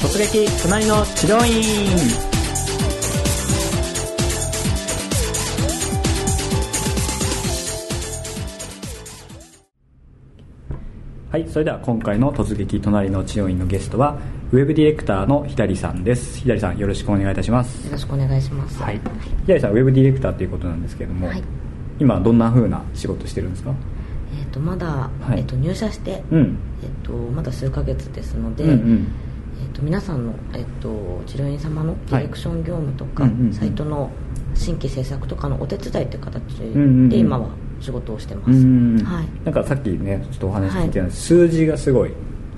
突撃隣の治療院はいそれでは今回の突撃隣の治療院のゲストはウェブディレクターの左さんです。左さんよろしくお願いいたします。よろしくお願いします。はい。左さんウェブディレクターということなんですけれども、はい。今どんな風な仕事してるんですか？えっ、とまだ、はい。えっと入社して、うん。えっとまだ数ヶ月ですので、うんうんえっと皆さんのえっと治療院様のディレクション業務とか、うんうんうん。サイトの新規制作とかのお手伝いという形で今は仕事をしてます、うんはい。なんかさっきねちょっとお話聞いてたんです数字がすごい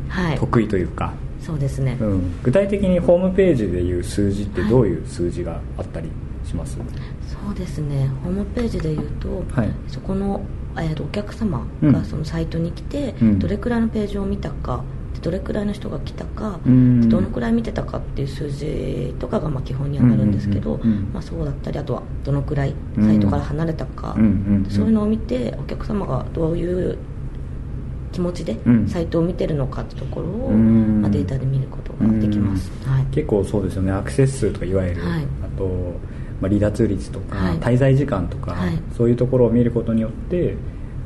はい。得意というか、そうですね、うん、具体的にホームページでいう数字ってどういう数字があったりします、そうですね。ホームページでいうと、はい。そこの、えーとお客様うん。がそのサイトに来て、うん。どれくらいのページを見たかでどれくらいの人が来たか、うん。でどのくらい見てたかっていう数字とかがまあ基本にはなるんですけど、うんうんうんうん。まあ、そうだったりあとはどのくらいサイトから離れたか、うんうんうん。そういうのを見てお客様がどういう気持ちでうん。サイトを見てるのかってところを、うん。まあ、データで見ることができます、はい、結構そうですよね。アクセス数とかいわゆる、はい。あと、まあ、離脱率とか、はい。滞在時間とか、はい。そういうところを見ることによって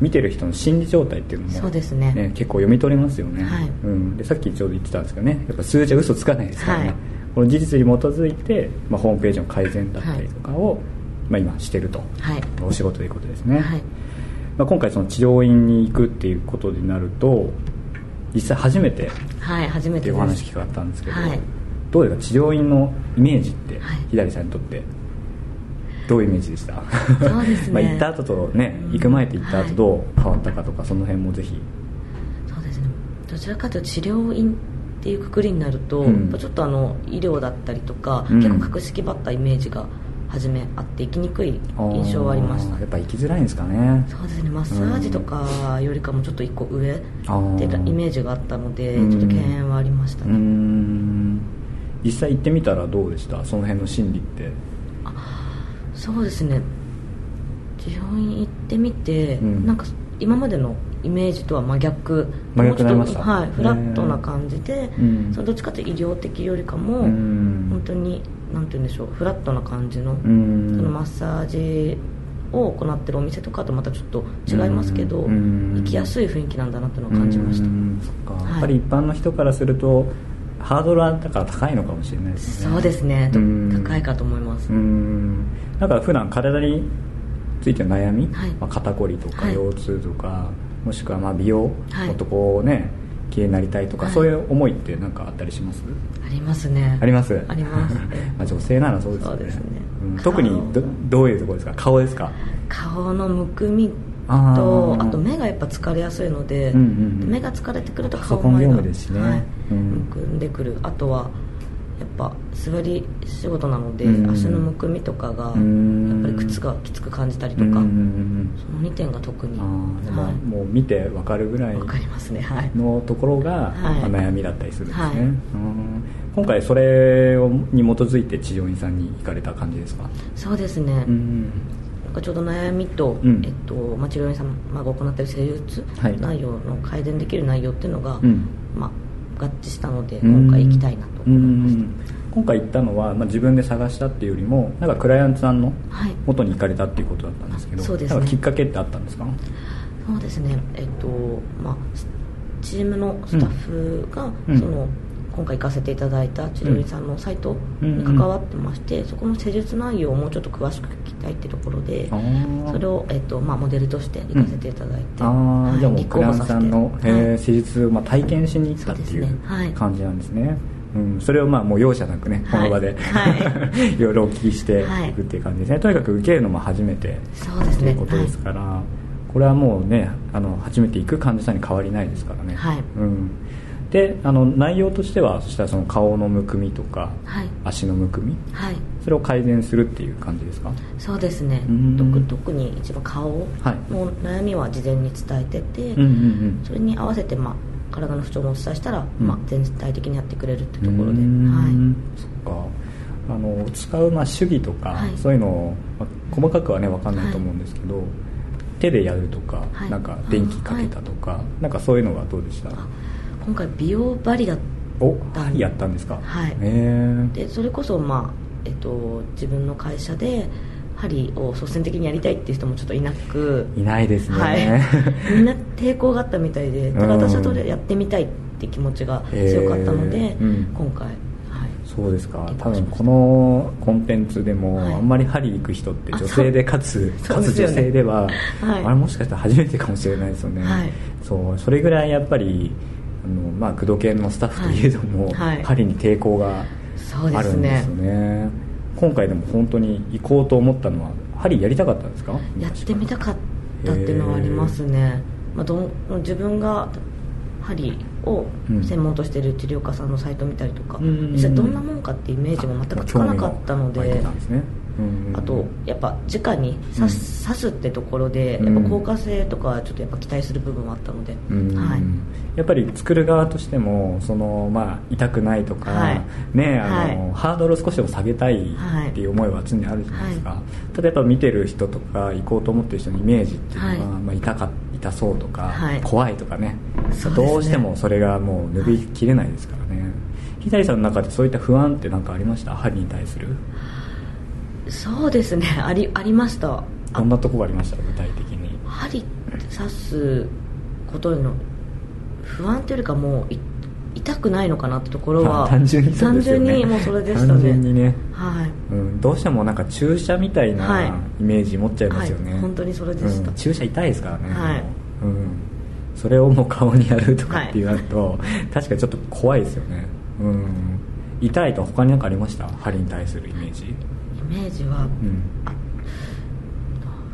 見てる人の心理状態っていうのもそうですね。結構読み取れますよね、はい。うん、でさっきちょうど言ってたんですけどね。やっぱ数字は嘘つかないですからね、はい。この事実に基づいて、まあ、ホームページの改善だったりとかを、まあ、今してると、はい。お仕事ということですね、はい。まあ、今回その治療院に行くっていうことになると実際初めてはい、初めってお話聞かったんですけど、はい。どうですか？治療院のイメージって、はい。左さんにとってどういうイメージでした？そうですね。まあ行った後とね行く前と行った後どう変わったかとか、その辺もぜひ。そうですね。どちらかというと治療院っていうくくりになると、うん。ちょっとあの医療だったりとか、うん。結構格式ばったイメージが初めあって行きにくい印象はありました。やっぱ行きづらいんですかね。そうですね。マッサージとかよりかもちょっと一個上ってあーイメージがあったのでうんちょっと敬遠はありましたね、ん。実際行ってみたらどうでした？その辺の心理ってそうですね。治療院行ってみて、うん。なんか今までのイメージとは真逆。真逆になりました。もうちょっとはい、フラットな感じで、うん。そのどっちかというと医療的よりかも、うん。本当になんて言うんでしょうフラットな感じの,、うん。そのマッサージを行ってるお店とかとまたちょっと違いますけど、うん。行きやすい雰囲気なんだなっていうのを感じました、はいやっぱり一般の人からするとハードルはだから高いのかもしれないですね。そうですね。高いかと思います、うん。だから普段体についての悩み、はい。まあ、肩こりとかはい。腰痛とか、もしくはまあ美容、はい。もっとこうね綺麗になりたいとか、はい。そういう思いって何かあったりします？ありますね。あります？あります。まあ女性ならそうですよね。ね。うん。顔特にどどういうところですか？顔ですか？顔のむくみあとー。あと目がやっぱ疲れやすいので、うんうんうん。目が疲れてくると顔前が業務ですしね。はい。うん。むくんでくる。あとはやっぱ座り仕事なので、うん足のむくみとかがやっうんぱり靴がきつく感じたりとか、うんうんうんその2点が特に。はい。もう見てわかるぐらいわかりますね。はい。のところが、はい。まあ悩みだったりするんですね、はい。うん。今回それをに基づいて治療院さんに行かれた感じですか？そうですね、うんなんかちょうど悩みと、うん。えっとまあ、治療院様が行っている施術はい。内容の改善できる内容っていうのが、うん。まあ、合致したのでうん。今回行きたいなと思いました、うん。今回行ったのは、まあ、自分で探したっていうよりもなんかクライアントさんのはい。元に行かれたっていうことだったんですけどそうですね。きっかけってあったんですか？そうですね。えっとまあスチームのスタッフが、うん。その今回行かせていただいた治療院さんのサイトに関わってまして、そこの施術内容をもうちょっと詳しく聞きたいっていうところでそれを、えっとまあ、モデルとして行かせていただいて、ああ、はいじゃあもう立クさんの、えー施術をまあ体験しに行ったっていう感じなんですね、うん、それをまあもう容赦なくねこの場で、はい。い、ろいろお聞きしてはいいくっていう感じですね。とにかく受けるのも初めてそうですね。ということですから、これはもうねあの初めて行く患者さんに変わりないですからね、はい。うん、であの内容としてはそしたらその顔のむくみとか、はい。足のむくみはい。それを改善するっていう感じですか？そうですね。うん。特特に一番顔はい。の悩みは事前に伝えてて、うんうんうん。それに合わせて、まあ、体の不調もお伝えしたら、うん。まあ、全体的にやってくれるってところで、はそっか。あの使う、まあ、手技とか、はい。そういうのを、まあ細かくはね分かんないと思うんですけど、手でやるとか、はい。なんか電気かけたとか、なんかそういうのはどうでした、今回美容バリアっお針やったんですか？はい。でそれこそまあえっと自分の会社で針を率先的にやりたいっていう人もちょっといなく。いないですね、はい、みんな抵抗があったみたいでただうん私はそれやってみたいって気持ちが強かったので、うん。今回、はい、そうですか。多分このコンテンツでも、はい。あんまり針行く人ってあ女性でかつかつ女性では、はい。あれもしかしたら初めてかもしれないですよね、はい。そうそれぐらいやっぱりあの、まあ、工藤研のスタッフといえども、はいはい。針に抵抗があるんですねね。今回でも本当に行こうと思ったのは針やりたかったんですか？やってみたかったっていうのはありますね、まあ、どん自分が針を専門としている治療家さんのサイト見たりとか、うん。実際どんなもんかってイメージも全くつかなかったので、たんですね。うんあとやっぱ直に刺す,、刺すってところでやっぱ効果性とかはちょっとやっぱ期待する部分はあったので、うん。はい、やっぱり作る側としてもその、まあ、痛くないとか、はい。ねあのはい。ハードルを少しでも下げたいっていう思いは常にあるじゃないですか、ただやっぱ見てる人とか行こうと思ってる人のイメージっていうのは、はい。まあ、痛か痛そうとか、はい。怖いとかね。ね。どうしてもそれがもう拭いきれないですからね。左さんの中でそういった不安って何かありました？針に対するそうですね。ありありました。あどんなとこがありました？具体的に。針刺すことへの不安というよりかもうい痛くないのかなってところはまあ単純にね。単純にもうそれでしたね。単純にね。はい。うん、どうしてもなんか注射みたいはない。イメージ持っちゃいますよね、はい。本当にそれでした。うん。注射痛いですからね、はい。うん、それをもう顔にやるとかっていうなると、確かにちょっと怖いですよね、うん、痛いと他に何かありました？針に対するイメージ、イメージはうん、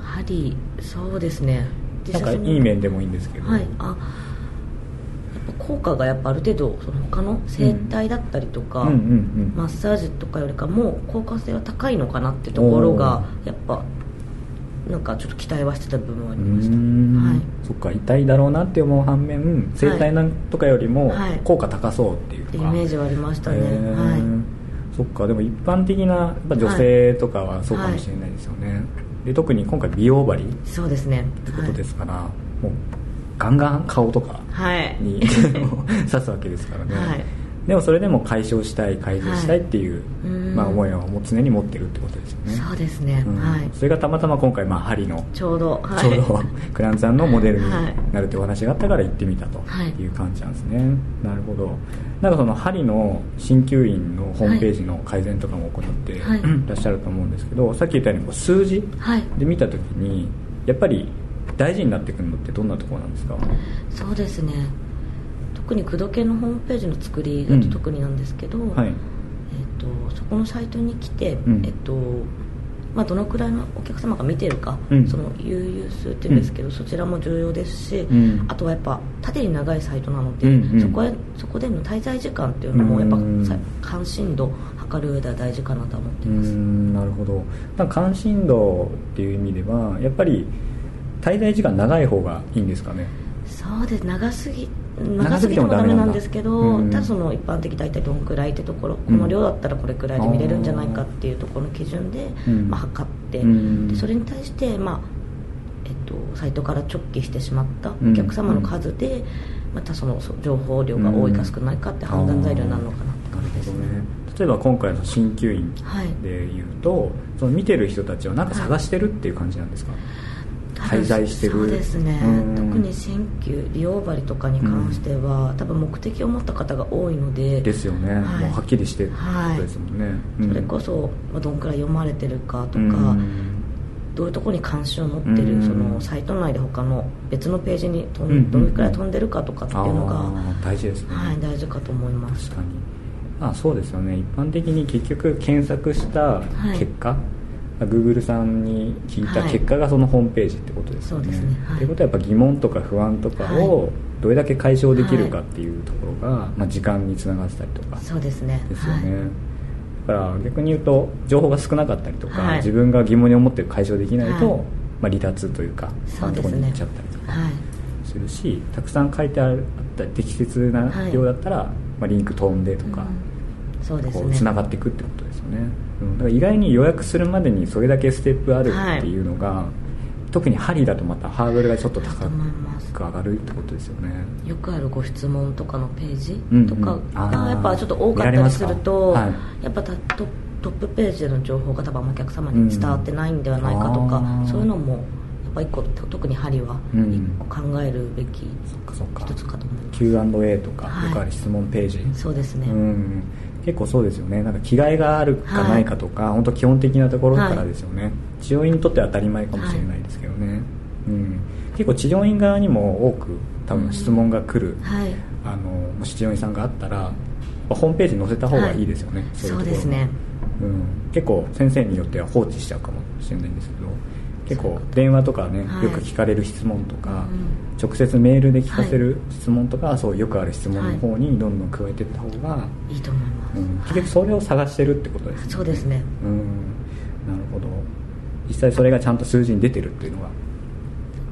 針そうですね。なんかいい面でもいいんですけど、はい。あやっぱ効果がやっぱある程度その他の整体だったりとか、うんうんうん。マッサージとかよりかも効果性は高いのかなってところがやっぱなんかちょっと期待はしてた部分はありました。はい。そっか痛いだろうなって思う反面整体なんとかよりもはい。効果高そうっていうってか、イメージはありましたね。はそっかでも一般的なやっぱ女性とかはそうかもしれないですよね、で特に今回美容針っいそうですね。てことですから、もうガンガン顔とかはい。に 刺すわけですからね、はい。でもそれでも解消したい改善したいっていう、うん。まあ、思いはもう常に持ってるってことですよね。そうですね、うん。はい。それがたまたま今回、まあ、針のちょうど、はい、ちょうどクランさんのモデルにはい。なるってお話があったから行ってみたとはい。いう感じなんですね、なるほどなんかその針の鍼灸院のホームページの改善とかも行ってい。はい。らっしゃると思うんですけど、さっき言ったようにこう数字はい。で見た時にやっぱり大事になってくるのってどんなところなんですか？そうですね。特に工藤系のホームページの作りだと特になんですけど、はい。えっとそこのサイトに来て、うん。えっとまあ、どのくらいのお客様が見てるか、うん。その悠々数っていうんですけど、そちらも重要ですし、うん。あとはやっぱ縦に長いサイトなので、うんうん。そこへそこでの滞在時間っていうのもやっぱ関心度測る上では大事かなと思ってます、んなるほど。なんか関心度っていう意味ではやっぱり滞在時間長い方がいいんですかね？そうです。長すぎ長すぎてももダメなんですけど、うん。ただその一般的大体どんくらいってところ、うん。この量だったらこれくらいで見れるんじゃないかっていうところの基準で、うん。まあ、測って、うん。でそれに対して、まあえっと、サイトから直帰してしまったお客様の数で、またそのそ情報量が多いか少ないかって判断材料になるのかなって感じですね。例えば今回の鍼灸院はい。でいうとその見てる人たちは何か探してるっていう感じなんですか、滞在してる。そうですね。うん。特に鍼灸美容針とかに関しては、多分目的を持った方が多いので。ですよね、はい。もうはっきりしてるはいことですもんね、うん。それこそまあどんくらい読まれてるかとか、うん。どういうところに関心を持ってうん。るそのサイト内で他の別のページに飛んうんどれくらい飛んでるかとかっていうのが、大事ですね、はい、大事かと思います。確かに。まあそうですよね。一般的に結局検索した結果、Google さんに聞いた結果がそのホームページってことですよね。そうですね。はい。ということはやっぱ疑問とか不安とかをどれだけ解消できるかっていうところが、まあ、時間につながってたりとかそうですね。ですよね、はい。だから逆に言うと情報が少なかったりとか、はい。自分が疑問に思って解消できないと、はい。まあ、離脱というかそうですね。他のところに行っちゃったりとかはい。するし、たくさん書いてあった適切な量だったら、まあ、リンク飛んでとか、うん。そうですね。こうつながっていくってことですよね、うん、だから意外に予約するまでにそれだけステップあるってい。うのが、特に針だとまたハードルがちょっと高く上がるってことですよね。よくあるご質問とかのページうんうん。とかがやっぱちょっと多かったりすると、見られまやっぱたトトップページでの情報が多分お客様に伝わってないんではないかとか、うん。そういうのもやっぱ一個特に針はうん。一個考えるべき一つかと思います、Q&A とかはいよくある質問ページ、そうですね、うん結構そうですよね。なんか着替えがあるかないかとか、本当基本的なところからですよね、治療院にとっては当たり前かもしれないですけどね、うん、結構治療院側にも多く多分質問が来る、はい。あのもし治療院さんがあったらホームページに載せた方がいいですよね、はい。いところそうですね。うん、結構先生によっては放置しちゃうかもしれないんですけど結構電話とかね、はい。よく聞かれる質問とか、うん直接メールで聞かせる質問とか、はそうよくある質問の方はにどんどん加えていった方が、いいと思いうん、結局それを探してるってことですね。そうですね。うん。なるほど。実際それがちゃんと数字に出てるっていうのが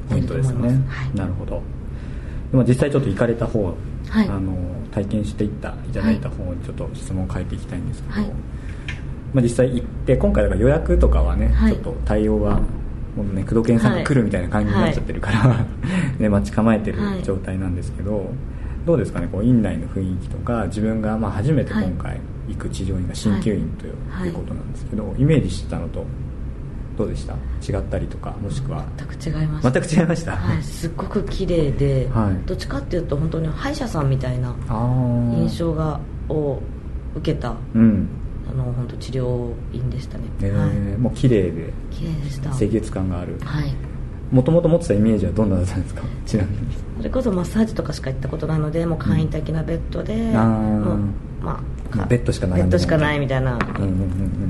ポイントですね。なるほど。でも実際ちょっと行かれた方、はい。あの体験していったいただいた方にちょっと質問を変えていきたいんですけど、はい。まあ、実際行って今回だから予約とかはね、はい。ちょっと対応がもうね工藤健さんが来るみたいな感じになっちゃってるから、ね、待ち構えてるはい。状態なんですけど、どうですかねこう院内の雰囲気とか自分がまあ初めて今回行く治療院が鍼灸院という,、はい。ことなんですけどイメージしてたのとどうでした？違ったりとかもしくは？全く違いました全く違いました、はい、すっごく綺麗で、はい。どっちかっていうと本当に歯医者さんみたいな印象がを受けたうん。あの本当治療院でしたね、えー。はい。もう綺麗で綺麗でした。清潔感がある。はいもともと持ってたイメージはどんなだったんですか？ちなみにそれこそマッサージとかしか行ったことないのでもう簡易的なベッドで、うまあベッドしかないベッドしかないみたいな、だうんうんう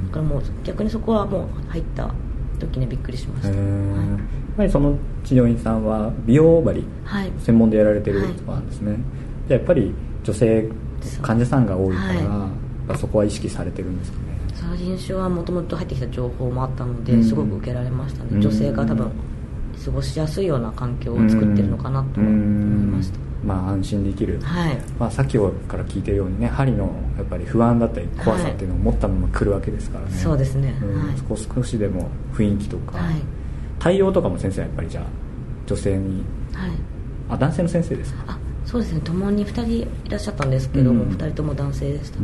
ん。からもう逆にそこはもう入った時にびっくりしました、やっぱりその治療院さんは美容針はい、はい専門でやられてるはいとなんですね、じゃあやっぱり女性患者さんが多いから、はい。そこは意識されてるんですかね？その印象はもともと入ってきた情報もあったので、うん。すごく受けられましたね、うん。女性が多分過ごしやすいような環境を作ってるのかなとは思いました、まあ安心できる、はい。まあ、さっきから聞いてるようにね針のやっぱり不安だったり怖さっていうのを持ったまま来るわけですからね、そうですね。うん。少しでも雰囲気とか、はい。対応とかも先生はやっぱりじゃあ女性に。はい。あ男性の先生ですか？あそうですね。共に2人いらっしゃったんですけども、うん。2人とも男性でした、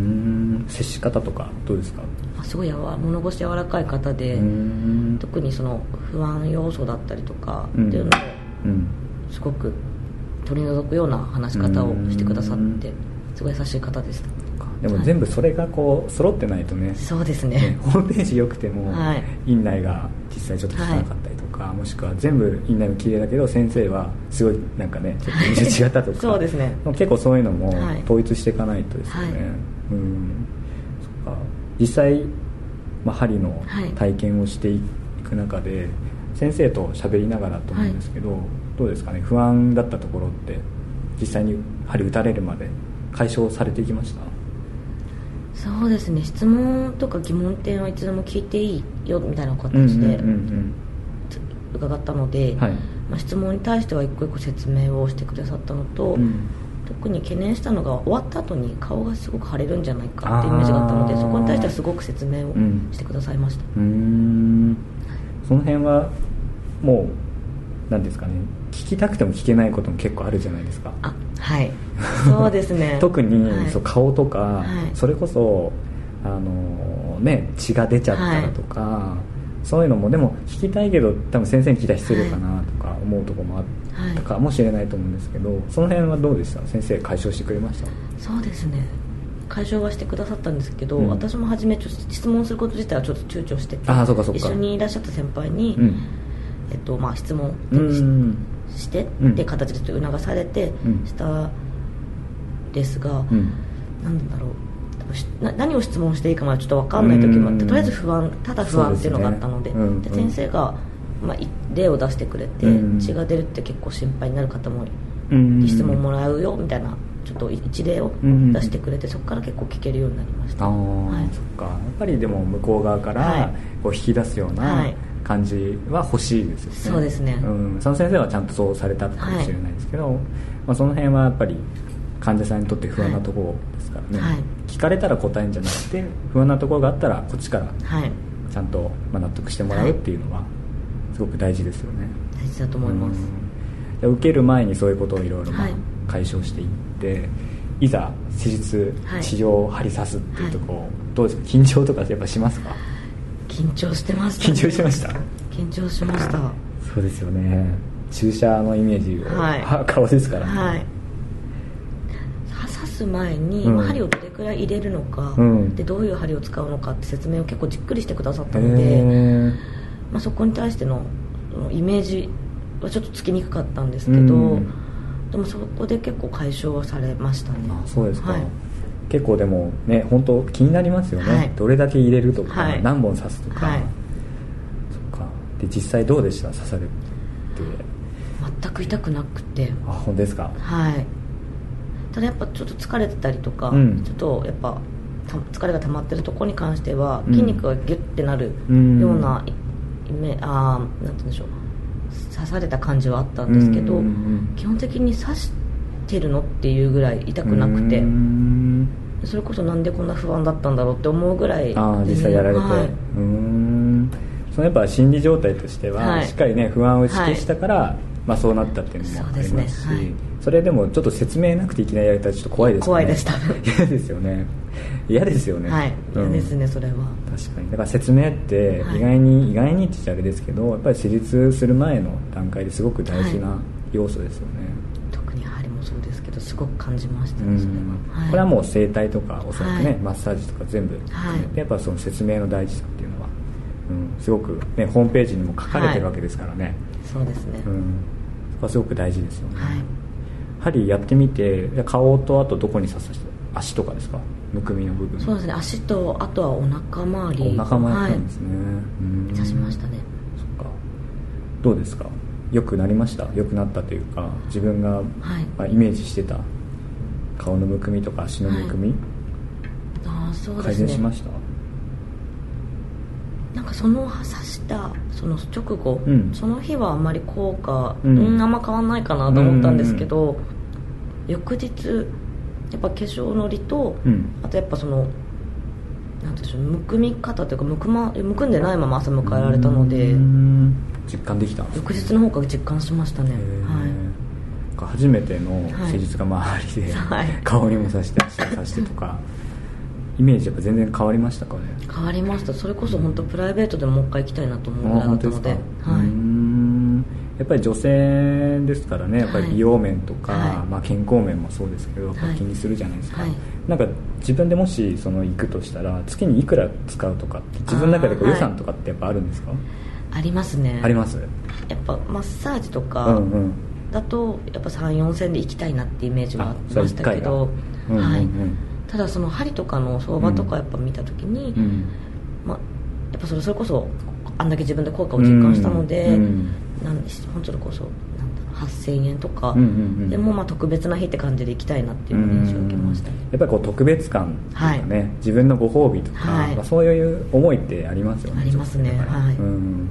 接し方とかどうですか？あすごいやわ物腰柔らかい方で、特にその不安要素だったりとかってうんいうのをうん。すごく取り除くような話し方をしてくださってすごい優しい方でした。でも全部それがこう揃ってないとね。そうですね。ね ホームページ良くても、はい。院内が実際ちょっと汚かったり。とか、もしくは全部院内も綺麗だけど先生はすごいなんかねちょっと印象違ったとか。そうですね。結構そういうのもはい。統一していかないとですよね、はい。うん。そっか。実際、まあ、針のはい。体験をしていく中で、先生と喋りながらと思うんですけど、どうですかね？不安だったところって実際に針打たれるまで解消されていきました？そうですね。質問とか疑問点はいつでも聞いていいよみたいな形でうん伺ったので、はい。まあ、質問に対しては一個一個説明をしてくださったのと、うん。特に懸念したのが終わった後に顔がすごく腫れるんじゃないかっていうイメージがあったのでそこに対してはすごく説明をうんしてくださいました、うーん。その辺はもう何ですかね。聞きたくても聞けないことも結構あるじゃないですか。あはい。そうですね。特に、はい。そう顔とか、はい。それこそあのね血が出ちゃったらとか、そういうのもでも聞きたいけど多分先生に聞いたら失礼かなとか思うところもあったかもしれないと思うんですけど、その辺はどうでした？先生解消してくれました？そうですね。解消はしてくださったんですけど、うん。私も初めちょっと質問すること自体はちょっと躊躇しててあーそうかそうか。一緒にいらっしゃった先輩に、うん。えっとまあ、質問うーん。してうんって形でちょっと促されてうん。したですが、うん。なんだろう何を質問していいかまでちょっと分かんない時もあってうん。とりあえず不安ただ不安っていうのがあったのでそうですね。うんで先生が、まあ、い例を出してくれて、うん。血が出るって結構心配になる方もうん質問もらうよみたいなちょっと一例をうん出してくれてそこから結構聞けるようになりました、ああ、はい。そっか。やっぱりでも向こう側からはい。こう引き出すようはない。感じは欲しいですよね、そうですね。うん、その先生はちゃんとそうされたかもしれないですけど、まあ、その辺はやっぱり患者さんにとって不安なところからね、はい。聞かれたら答えるんじゃなくて不安なところがあったらこっちからはい。ちゃんとまあ納得してもらうっていうのはすごく大事ですよね。大事だと思います、うん。受ける前にそういうことをいろいろ解消していって、い、ざ施術はい。治療を針刺すっていうところ、どうですか？緊張とかやっぱしますか？緊張してました、緊張しました？緊張しました。そうですよね。注射のイメージを、はい。は 顔ですからね、はい。刺す前に、うん。まあ針をどれくらい入れるのか、うん。でどういう針を使うのかって説明を結構じっくりしてくださったへので、ー。まあ、そこに対してのイメージはちょっとつきにくかったんですけど、うん。でもそこで結構解消はされましたね。あそうですか、はい。結構でもね本当気になりますよね、はい。どれだけ入れるとか、はい。何本刺すとか、はい。そっか。で実際どうでした？刺されて。全く痛くなくて。あ本当ですか？はいただやっぱちょっと疲れてたりとか、うん。ちょっとやっぱた疲れが溜まってるところに関してはうん。筋肉がギュッてなるうん。ようなイメあーなんて言うんでしょう。刺された感じはあったんですけど、うんうんうん。基本的に刺してるのっていうぐらい痛くなくてうーん。それこそなんでこんな不安だったんだろうって思うぐらいああ実際やられて、はい。うーん。そのやっぱ心理状態としては、はい。しっかりね不安を意識したから、まあ、そうなったっていうのもありますしそねはい。それでもちょっと説明なくていきなりやれたらちょっと怖いですよね。怖いです多分嫌ですよね。嫌ですよね。はいうん。嫌ですねそれは。確かに。だから説明ってはい。意外に、意外にって言っちゃあれですけどやっぱり施術する前の段階ですごく大事な要素ですよね、特に針もそうですけどすごく感じましたうん。ねそれは、い。これはもう整体とかおそらくね、はい。マッサージとか全部。含めて、はい。やっぱその説明の大事さっていうのは、うん、すごく、ね、ホームページにも書かれてるわけですからね、そうですね、うん、そこはすごく大事ですよね、はい。針やってみて顔とあとどこに刺さして足とかですか？むくみの部分。そうですね。足とあとはお腹周り。お腹もやったんはですね、うん。い刺しましたね。そっか。どうですか？良くなりました？良くなったというか自分が、はい。まあ、イメージしてた顔のむくみとか足のむくみ、ああそうで改すね。善しました？なんかその刺したその直後、うん。その日はあんまり効果、ううんん、あんま変わんないかなと思ったんですけど、翌日やっぱ化粧のりと、うん。あとやっぱそのなんていうんでしょうむくみ方というかむく,、ま、むくんでないまま朝迎えられたのでうん。実感できた？翌日の方から実感しましたね。はい。初めての施術が周りで、はい。顔にも刺して足に刺してとかイメージやっぱ全然変わりましたかね？変わりました。それこそ本当プライベートでもう一回行きたいなと思うぐらいだったので。はい。やっぱり女性ですからねやっぱり美容面とか、はい。まあ、健康面もそうですけど、はい。気にするじゃないですか、はい。なんか自分でもしその行くとしたら月にいくら使うとかって自分の中でこう予算とかってやっぱあるんですか、ありますね。あります？やっぱマッサージとうかんうん。だとやっぱ34千で行きたいなってイメージはありましたけど、うんうんうん。はい、ただその針とかの相場とかやっぱ見た時に、うん。まあ、やっぱそれそれこそあんだけ自分で効果を実感したので、うん。なんで本当それこそなんだろう8000円とか、うんうんうん。でもまあ特別な日って感じで行きたいなっていう印象を受けましたね。やっぱりこう特別感とかね、はい。自分のご褒美とか、はい。まあ、そういう思いってありますよねありますね。はい。うん、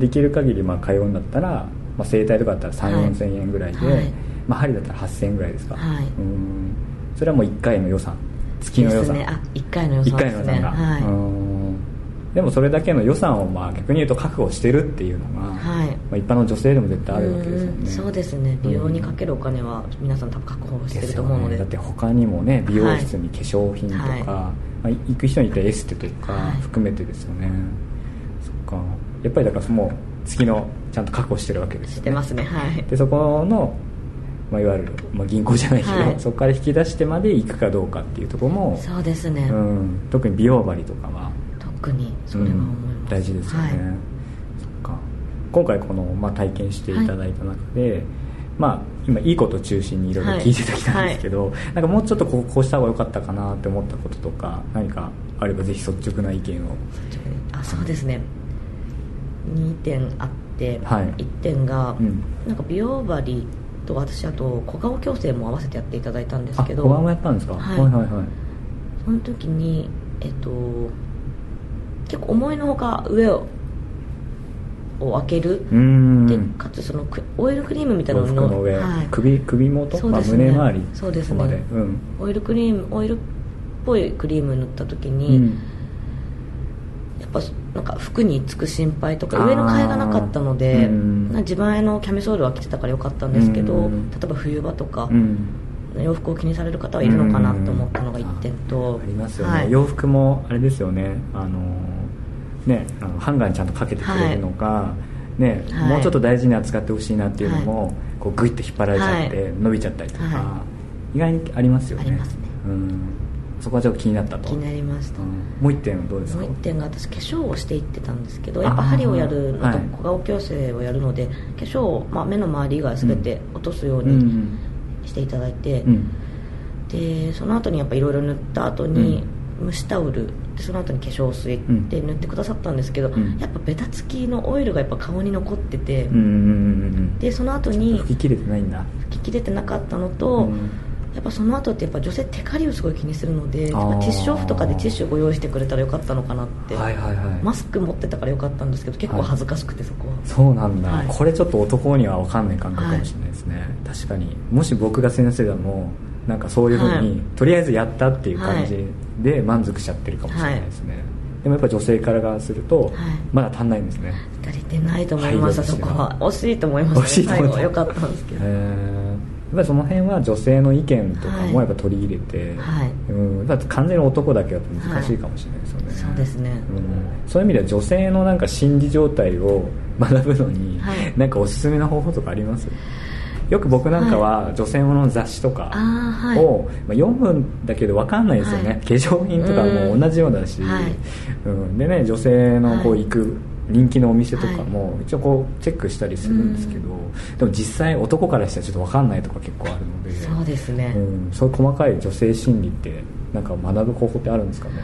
できる限りまあ通うんだったら、まあ、整体とかだったら3 4はい千円ぐらいで、はい。まあ、針だったら8000円ぐらいですか、はい。うん。それはもう1回の予算月の予算、ですね。あ1回の予1算ですね。回の予算が、はい、うん。でもそれだけの予算をまあ逆に言うと確保してるっていうのが、はい。まあ、一般の女性でも絶対あるわけですよね。うんそうですね。美容にかけるお金は皆さん多分確保してると思うので。ね。だって他にもね美容室に化粧品とか、はい。まあ、行く人によってはエステとかはい。含めてですよね、そっか。やっぱりだからもう月のちゃんと確保してるわけですよね。してますね。はい。でそこの、まあ、いわゆる、まあ、銀行じゃないけど、はい。そこから引き出してまで行くかどうかっていうところも、そうですね、うん、特に美容針とかは特にそれは思います、うん。大事ですよね、はい。そっか。今回この、まあ、体験していただいた中で、まあ、今いいことを中心にいろいろ聞いてきたんですけど、なんかもうちょっとこうこうした方が良かったかなって思ったこととか何かあればぜひ率直な意見を。あそうですね。2点あって、はい。1点が、うん。なんか美容針と私あと小顔矯正も合わせてやっていただいたんですあけど。小顔もやったんですか、はい。はいはいはい。その時にえっと結構思いのほか上をを開けるでかつそのクオイルクリームみたいな洋の服の上、はい、首首元、まあ、そうですね。胸周り？そうですね。オイルクリームオイルっぽいクリーム塗った時うに、んぱなんか服につく心配とか上の替えがなかったので、自前のキャミソールは着てたからよかったんですけど、例えば冬場とか、洋服を気にされる方はいるのかなと思ったのが1点と、ありますよね、はい、洋服もあれですよね。あのねあのハンガーにちゃんとかけてくれるのか、はい、ね、はい、もうちょっと大事に扱ってほしいなっていうのも、こうグイッと引っ張られちゃって伸びちゃったりとか、意外にありますよね。ありますね、うんそこはちょっと気になったと。気になりました、うん、もう一点はどうですか？もう一点が私化粧をしていってたんですけどやっぱ針をやるのと小顔矯正をやるので、はい、化粧を、まあ、目の周り以外全て落とすようにしていただいて、うん、でその後にやっぱいろいろ塗った後に、蒸しタオルでその後に化粧水で塗ってくださったんですけど、うん、やっぱベタつきのオイルがやっぱ顔に残ってて、でその後に拭ききれてないんだ。拭ききれてなかったのと、うんやっぱその後ってやっぱ女性テカリをすごい気にするのでティッシュオフとかでティッシュご用意してくれたらよかったのかなって、はいはいはい、マスク持ってたからよかったんですけど結構恥ずかしくてそこは、はい、そうなんだ、はい、これちょっと男には分かんない感覚かもしれないですね、はい、確かに。もし僕が先生でもなんかそういうふうに、とりあえずやったっていう感じで満足しちゃってるかもしれないですね、でもやっぱ女性からがすると、まだ足んないんですね。足りてないと思います。そこは。惜しいと思いましいと思います。よかったんですけどっぱりその辺は女性の意見とかもやっぱ取り入れて、はい、うん、完全に男だけだと難しいかもしれないですよね、はい、そうですね、うん、そういう意味では女性のなんか心理状態を 学ぶのに、はい、なんかおすすめの方法とかあります？よく僕なんかは女性もの雑誌とかを、まあ、読むんだけど分かんないですよね、化粧品とかも同じようだし、うん、でね女性のこう行く人気のお店とかも一応こうチェックしたりするんですけど、でも実際男からしたらちょっと分かんないとか結構あるので。そうですね、うん、そういう細かい女性心理ってなんか学ぶ方法ってあるんですかね？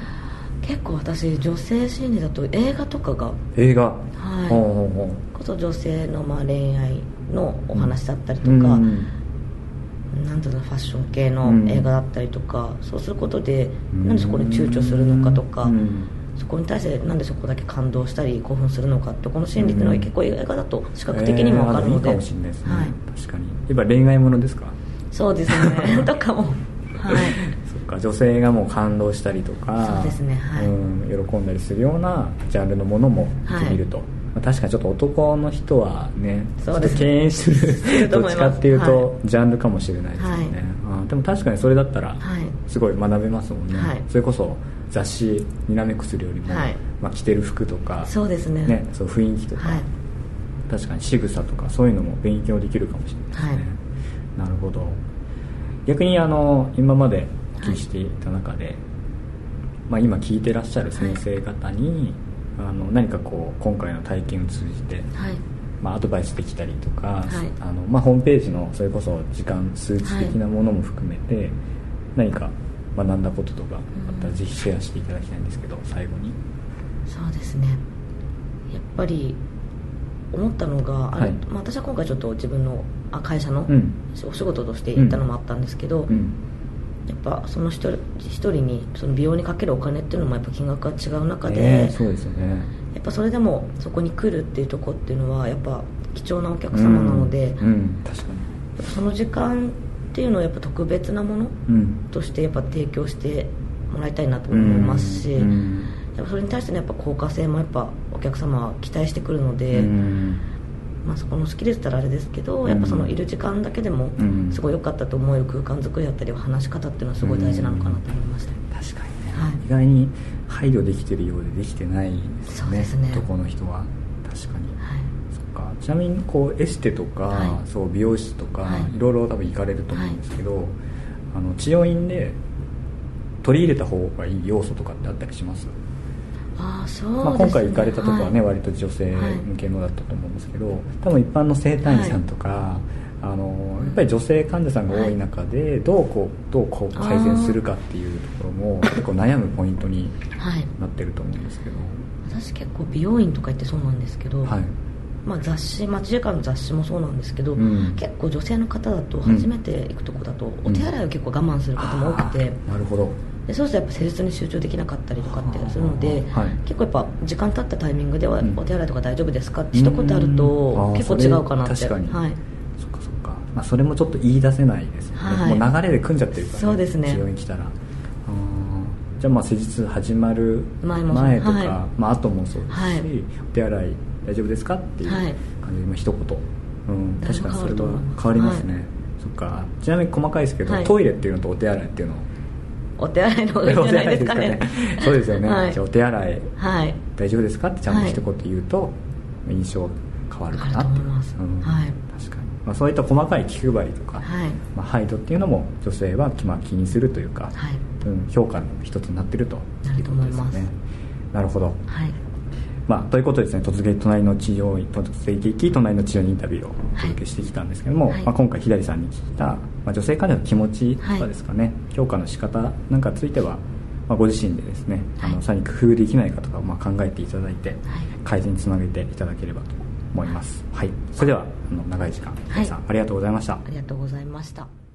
結構私女性心理だと映画とかが映画？はい。ほうほうほう。こそ女性のまあ恋愛のお話だったりとか、うん、なんていうのファッション系の映画だったりとか、うん、そうすることで、うん、なんでそこに躊躇するのかとか、うんそこに対してなんでそこだけ感動したり興奮するのかってこの心理っていうのは結構映画だと視覚的にも分かるので、えー、いいかもしれないですね、はい、確かに。やっぱ恋愛ものですか？そうですね。とかも。はい。そっか。女性がもう感動したりとかそうですね、はい、うん、喜んだりするようなジャンルのものも見てみると、はいまあ、確かにちょっと男の人はねそうです。敬遠するどっちかっていうと、はい、ジャンルかもしれないですよね、はい、でも確かにそれだったらすごい学べますもんね、はい、それこそ雑誌にらめくするよりも、はい、まあ、着てる服とかそうですね。ねそう雰囲気とか、はい、確かに仕草とかそういうのも勉強できるかもしれないですね、はい、なるほど。逆にあの今までお聞きしていた中で、まあ、今聞いてらっしゃる先生方に、あの何かこう今回の体験を通じて、まあ、アドバイスできたりとか、あのまあ、ホームページのそれこそ時間数値的なものも含めて、何か学んだこととかあったらぜひシェアしていただきたいんですけど最後に。そうですね。やっぱり思ったのが、はい、まあ、私は今回ちょっと自分のあ会社のお仕事として行ったのもあったんですけど、うん、やっぱその一人一人にその美容にかけるお金っていうのもやっぱ金額が違う中で、えー、そうですよね。やっぱそれでもそこに来るっていうとこっていうのはやっぱ貴重なお客様なので、うん。うん、確かに。その時間っていうのはやっぱ特別なものとしてやっぱ提供してもらいたいなと思いますし、やっぱそれに対してのやっぱ効果性もやっぱお客様は期待してくるので、まあ、そこの好きでしたらあれですけどやっぱそのいる時間だけでもすごい良かったと思える空間作りだったり話し方っていうのはすごい大事なのかなと思いました。確かにね、はい、意外に配慮できてるようでできてないですね。そうですね。男の人は。確かにちなみにこうエステとか、はい、そう美容室とか、はい、いろいろ多分行かれると思うんですけど、はい、あの治療院で取り入れた方がいい要素とかってあったりします？あそう、ね、まあ、今回行かれたとこはね、割と女性向けのだったと思うんですけど多分一般の整体院さんとか、あのやっぱり女性患者さんが多い中で、どうこうどうこう改善するかっていうところも結構悩むポイントになってると思うんですけど、私結構美容院とか行ってそうなんですけど、はい、まあ、雑誌待ち時間の雑誌もそうなんですけど、うん、結構女性の方だと初めて行くとこだと、お手洗いを結構我慢する方も多くて、なるほど。でそうするとやっぱ施術に集中できなかったりとかってするので、はい、結構やっぱ時間経ったタイミングでは、お手洗いとか大丈夫ですかって一言あると結構違うかなって。確かに、はい、そっかそっか、まあ、それもちょっと言い出せないですよね、はい、もう流れで組んじゃってるから、ね、そうですね。治療に来たら。じゃあまあ施術始まる前とか、はい、まあ後もそうですし、はい、お手洗い大丈夫ですか？っていう感じで、一言、うん、確かにそれは変わりますね、そっか。ちなみに細かいですけど、トイレっていうのとお手洗いっていうの。お手洗いの方がいいんじゃないですかね。そうですよね、はい、じゃあお手洗い、はい、大丈夫ですか？ってちゃんと一言言うと、印象変わるかな。と思います、うん、はい、確かに、まあ、そういった細かい気配りとか、はい。まあ、配慮っていうのも女性は、まあ、気にするというか、はい。うん、評価の一つになってるということですね。なるほど、はいまあ、ということでですね突撃隣の治療院突撃隣の治療院インタビューをお届けしてきたんですけども、はい、まあ、今回左さんに聞いた、まあ、女性患者の気持ちとかですかね、はい、評価の仕方なんかついては、まあ、ご自身でですね、はい、あのさらに工夫できないかとか、まあ、考えていただいて、改善につなげていただければと思います、はい、それではあの長い時間皆さん、ありがとうございました。ありがとうございました